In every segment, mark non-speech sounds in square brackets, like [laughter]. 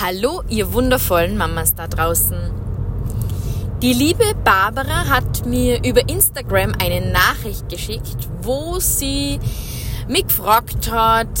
Hallo, ihr wundervollen Mamas da draußen. Die liebe Barbara hat mir über Instagram eine Nachricht geschickt, wo sie mich gefragt hat,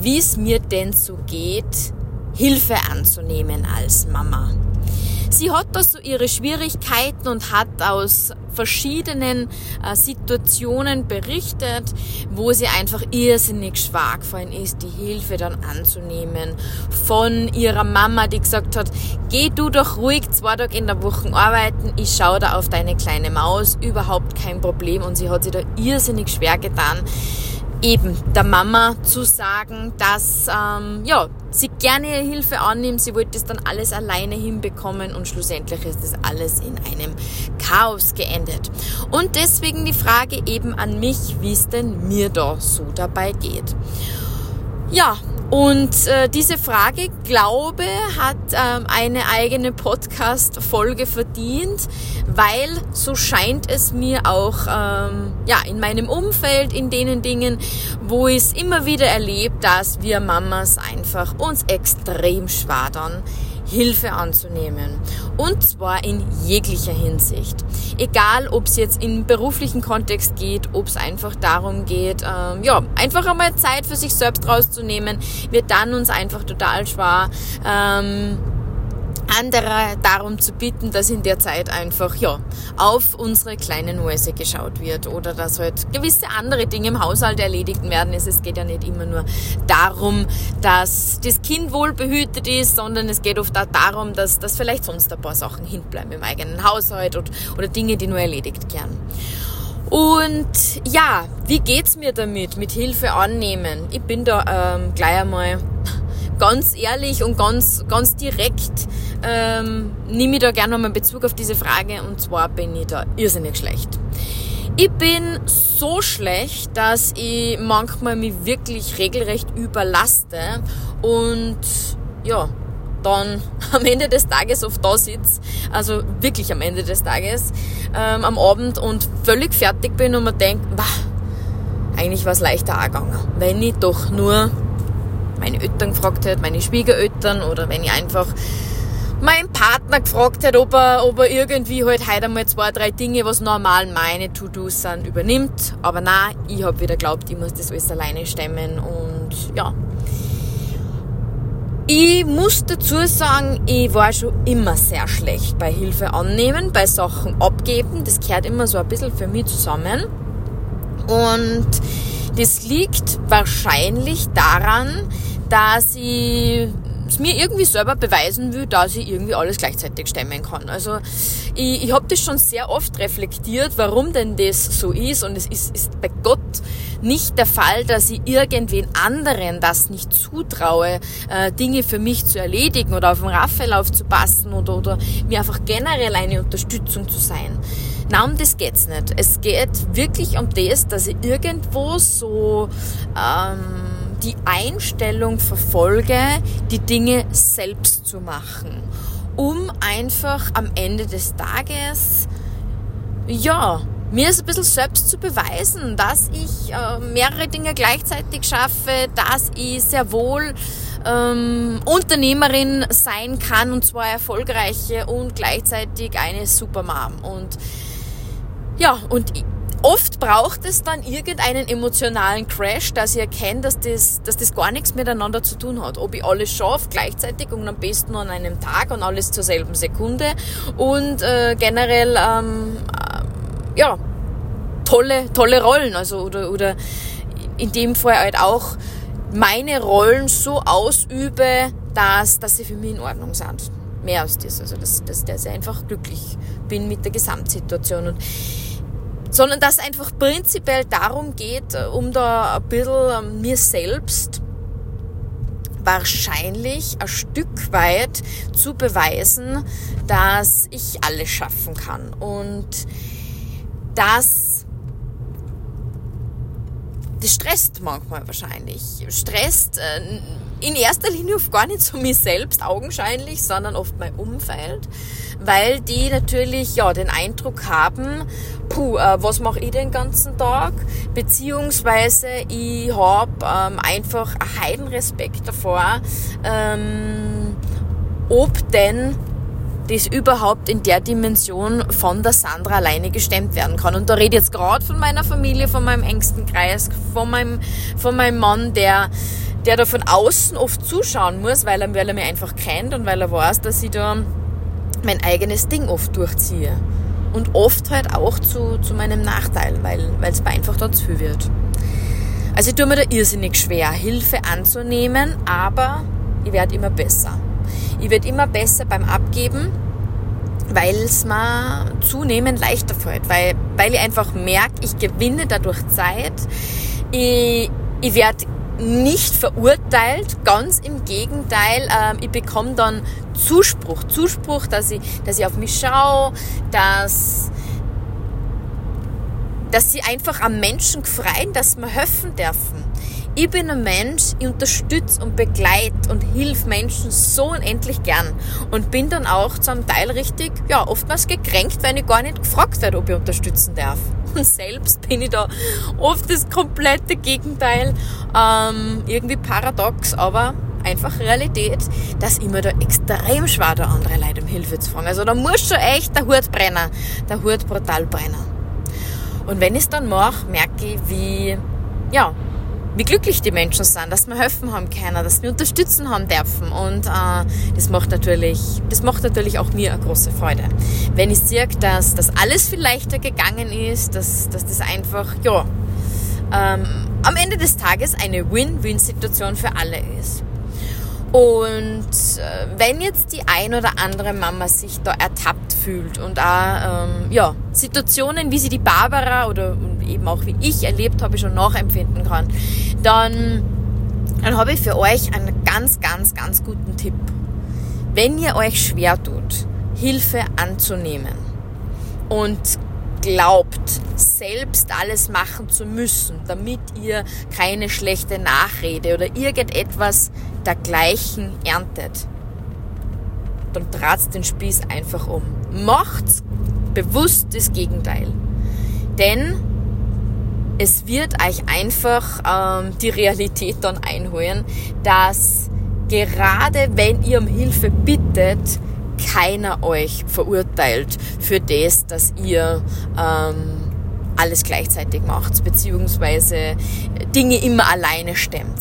wie es mir denn so geht, Hilfe anzunehmen als Mama. Sie hat da so ihre Schwierigkeiten und hat aus verschiedenen äh, Situationen berichtet, wo sie einfach irrsinnig schwach gefallen ist, die Hilfe dann anzunehmen. Von ihrer Mama, die gesagt hat, geh du doch ruhig zwei Tage in der Woche arbeiten, ich schaue da auf deine kleine Maus, überhaupt kein Problem. Und sie hat sich da irrsinnig schwer getan, eben der Mama zu sagen, dass ähm, ja, sie gerne ihre Hilfe annimmt, sie wollte es dann alles alleine hinbekommen und schlussendlich ist das alles in einem Chaos geendet. Und deswegen die Frage eben an mich, wie es denn mir da so dabei geht. Ja, und äh, diese Frage, glaube, hat ähm, eine eigene Podcast-Folge verdient, weil so scheint es mir auch ähm, ja in meinem Umfeld, in denen Dingen, wo ich es immer wieder erlebe, dass wir Mamas einfach uns extrem schwadern Hilfe anzunehmen. Und zwar in jeglicher Hinsicht. Egal, ob es jetzt im beruflichen Kontext geht, ob es einfach darum geht, ähm, ja, einfach einmal Zeit für sich selbst rauszunehmen, wird dann uns einfach total schwer. Ähm, andere darum zu bitten, dass in der Zeit einfach ja auf unsere kleinen Mäuse geschaut wird oder dass halt gewisse andere Dinge im Haushalt erledigt werden. Es geht ja nicht immer nur darum, dass das Kind wohl behütet ist, sondern es geht oft auch darum, dass, dass vielleicht sonst ein paar Sachen hinbleiben im eigenen Haushalt oder, oder Dinge, die nur erledigt werden. Und ja, wie geht's mir damit? Mit Hilfe annehmen. Ich bin da ähm, gleich einmal ganz ehrlich und ganz, ganz direkt ähm, nehme ich da gerne nochmal Bezug auf diese Frage und zwar bin ich da irrsinnig schlecht. Ich bin so schlecht, dass ich manchmal mich wirklich regelrecht überlaste und ja, dann [laughs] am Ende des Tages oft da sitze, also wirklich am Ende des Tages, ähm, am Abend und völlig fertig bin und mir denke, eigentlich war es leichter auch gegangen, wenn ich doch nur meine Eltern gefragt hätte, meine Schwiegereltern oder wenn ich einfach meinen Partner gefragt hätte, ob er, ob er irgendwie halt heute einmal zwei, drei Dinge, was normal meine To-Dos sind, übernimmt. Aber nein, ich habe wieder geglaubt, ich muss das alles alleine stemmen und ja. Ich muss dazu sagen, ich war schon immer sehr schlecht bei Hilfe annehmen, bei Sachen abgeben. Das gehört immer so ein bisschen für mich zusammen. Und das liegt wahrscheinlich daran, dass ich es mir irgendwie selber beweisen will, dass ich irgendwie alles gleichzeitig stemmen kann. Also ich, ich habe das schon sehr oft reflektiert, warum denn das so ist. Und es ist, ist bei Gott nicht der Fall, dass ich irgendwen anderen das nicht zutraue, äh, Dinge für mich zu erledigen oder auf den Raphael aufzupassen oder, oder mir einfach generell eine Unterstützung zu sein. Na, um das geht's nicht. Es geht wirklich um das, dass ich irgendwo so ähm, die Einstellung verfolge, die Dinge selbst zu machen, um einfach am Ende des Tages, ja, mir es ein bisschen selbst zu beweisen, dass ich äh, mehrere Dinge gleichzeitig schaffe, dass ich sehr wohl ähm, Unternehmerin sein kann und zwar erfolgreiche und gleichzeitig eine Supermom. Und ja, und oft braucht es dann irgendeinen emotionalen Crash, dass ich erkenne, dass das, dass das gar nichts miteinander zu tun hat. Ob ich alles schaffe gleichzeitig und am besten an einem Tag und alles zur selben Sekunde und äh, generell ähm, äh, ja tolle tolle Rollen, also oder oder in dem Fall halt auch meine Rollen so ausübe, dass dass sie für mich in Ordnung sind. Mehr als das, also dass, dass, dass ich einfach glücklich bin mit der Gesamtsituation und sondern dass es einfach prinzipiell darum geht, äh, um da ein bisschen ähm, mir selbst wahrscheinlich ein Stück weit zu beweisen, dass ich alles schaffen kann. Und dass das stresst manchmal wahrscheinlich. Stresst äh, in erster Linie oft gar nicht so mich selbst augenscheinlich, sondern oft mein Umfeld, weil die natürlich ja den Eindruck haben, puh, äh, was mache ich den ganzen Tag? Beziehungsweise ich habe ähm, einfach einen Heidenrespekt davor, ähm, ob denn das überhaupt in der Dimension von der Sandra alleine gestemmt werden kann. Und da rede ich jetzt gerade von meiner Familie, von meinem engsten Kreis, von meinem, von meinem Mann, der, der da von außen oft zuschauen muss, weil er, weil er mich einfach kennt und weil er weiß, dass ich da mein eigenes Ding oft durchziehe. Und oft halt auch zu, zu meinem Nachteil, weil es mir einfach dann zu viel wird. Also ich tue mir da irrsinnig schwer, Hilfe anzunehmen, aber ich werde immer besser. Ich werde immer besser beim Abgeben, weil es mir zunehmend leichter fällt, weil, weil ich einfach merke, ich gewinne dadurch Zeit. Ich, ich werde nicht verurteilt, ganz im Gegenteil, äh, ich bekomme dann Zuspruch, Zuspruch, dass ich, dass ich auf mich schaue, dass, dass sie einfach am Menschen freuen, dass wir helfen dürfen. Ich bin ein Mensch, ich unterstütze und begleite und hilf Menschen so unendlich gern und bin dann auch zum Teil richtig, ja, oftmals gekränkt, weil ich gar nicht gefragt werde, ob ich unterstützen darf. [laughs] Und selbst bin ich da oft das komplette Gegenteil, ähm, irgendwie paradox, aber einfach Realität, dass ich mir da extrem schwer da andere Leute um Hilfe zu fragen. Also da muss schon echt der Hut brennen, der Hut brutal brennen. Und wenn ich es dann mache, merke ich, wie, ja, wie glücklich die Menschen sind, dass wir helfen haben können, dass wir unterstützen haben dürfen. Und äh, das macht natürlich, das macht natürlich auch mir eine große Freude. Wenn ich sehe, dass das alles viel leichter gegangen ist, dass, dass das einfach, ja, ähm, am Ende des Tages eine Win-Win-Situation für alle ist. Und äh, wenn jetzt die ein oder andere Mama sich da ertappt fühlt und auch ähm, ja, Situationen, wie sie die Barbara oder eben auch wie ich erlebt habe, schon nachempfinden kann, dann, dann habe ich für euch einen ganz, ganz, ganz guten Tipp. Wenn ihr euch schwer tut, Hilfe anzunehmen und glaubt, selbst alles machen zu müssen, damit ihr keine schlechte Nachrede oder irgendetwas dergleichen erntet, dann dreht den Spieß einfach um. Macht bewusst das Gegenteil. Denn es wird euch einfach ähm, die Realität dann einholen, dass gerade wenn ihr um Hilfe bittet, keiner euch verurteilt für das, dass ihr ähm, alles gleichzeitig macht, beziehungsweise Dinge immer alleine stemmt.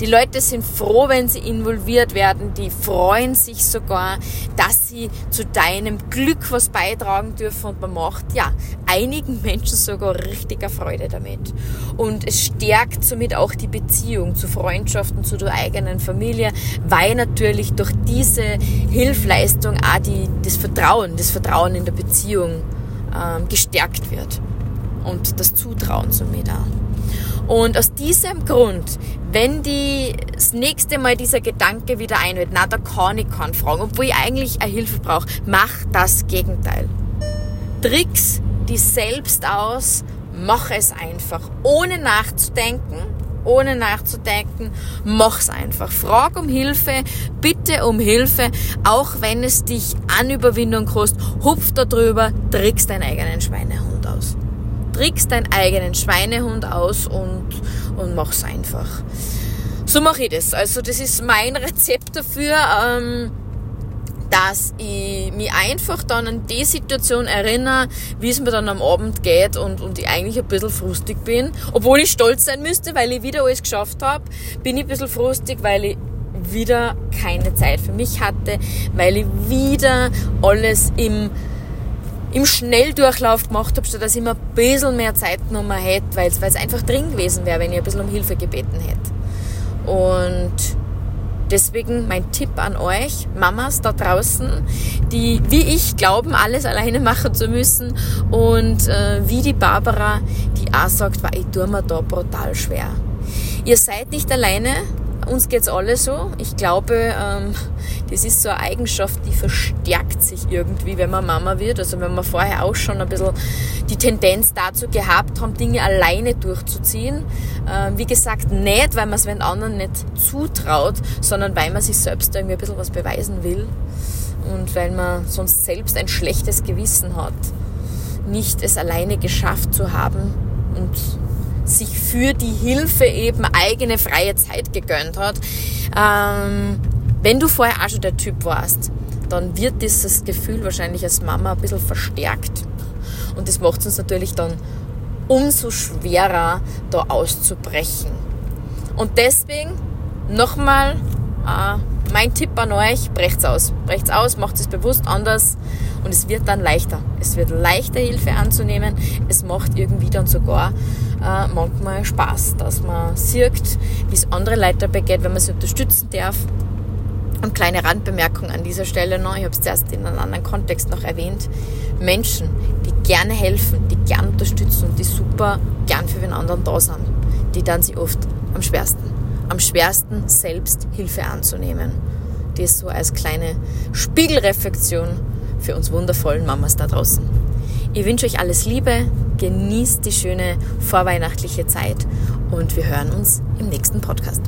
Die Leute sind froh, wenn sie involviert werden, die freuen sich sogar, dass sie zu deinem Glück was beitragen dürfen und man macht, ja, einigen Menschen sogar richtiger Freude damit. Und es stärkt somit auch die Beziehung zu Freundschaften, zu der eigenen Familie, weil natürlich durch diese Hilfleistung auch die, das Vertrauen, das Vertrauen in der Beziehung ähm, gestärkt wird und das Zutrauen zu mir da. Und aus diesem Grund, wenn die das nächste Mal dieser Gedanke wieder einhört, na, da kann ich keinen fragen, obwohl ich eigentlich eine Hilfe brauche, mach das Gegenteil. Tricks die selbst aus, mach es einfach, ohne nachzudenken, ohne nachzudenken, mach's einfach. Frag um Hilfe, bitte um Hilfe, auch wenn es dich an Überwindung kostet, hupf da drüber, trickst deinen eigenen Schweinehund aus trickst deinen eigenen Schweinehund aus und, und mach's einfach. So mache ich das. Also das ist mein [laughs] Rezept dafür, ähm, dass ich mich einfach dann an die Situation erinnere, wie es mir dann am Abend geht und, und ich eigentlich ein bisschen frustig bin. Obwohl ich stolz sein müsste, weil ich wieder alles geschafft habe, bin ich ein bisschen frustig, weil ich wieder keine Zeit für mich hatte, weil ich wieder alles im im Schnelldurchlauf gemacht habe, statt dass ich mir ein bisschen mehr Zeit genommen hätte, weil es einfach drin gewesen wäre, wenn ich ein bisschen um Hilfe gebeten hätte. Und deswegen mein Tipp an euch, Mamas da draußen, die wie ich glauben, alles alleine machen zu müssen und äh, wie die Barbara, die auch sagt, ich tue mir da brutal schwer. Ihr seid nicht alleine, uns geht's alle so. Ich glaube, ähm, das ist so eine Eigenschaft, die verstärkt sich irgendwie, wenn man Mama wird. Also wenn wir vorher auch schon ein bisschen die Tendenz dazu gehabt haben, Dinge alleine durchzuziehen. Ähm, wie gesagt, nicht, weil man es den anderen nicht zutraut, sondern weil man sich selbst irgendwie ein bisschen was beweisen will. Und weil man sonst selbst ein schlechtes Gewissen hat, nicht es alleine geschafft zu haben und sich für die Hilfe eben eigene freie Zeit gegönnt hat. Ähm, Wenn du vorher auch schon der Typ warst, dann wird dieses Gefühl wahrscheinlich als Mama ein bisschen verstärkt. Und das macht es uns natürlich dann umso schwerer, da auszubrechen. Und deswegen nochmal äh, mein Tipp an euch, brecht's aus. Brecht's aus, macht es bewusst anders und es wird dann leichter. Es wird leichter, Hilfe anzunehmen. Es macht irgendwie dann sogar äh, manchmal Spaß, dass man sieht, wie es andere Leute begeht, wenn man sie unterstützen darf. Und kleine Randbemerkung an dieser Stelle noch, ich habe es zuerst in einem anderen Kontext noch erwähnt. Menschen, die gerne helfen, die gerne unterstützen und die super gern für den anderen da sind, die dann sie oft am schwersten. Am schwersten selbst Hilfe anzunehmen. Das so als kleine Spiegelreflexion für uns wundervollen Mamas da draußen. Ich wünsche euch alles Liebe, genießt die schöne vorweihnachtliche Zeit und wir hören uns im nächsten Podcast.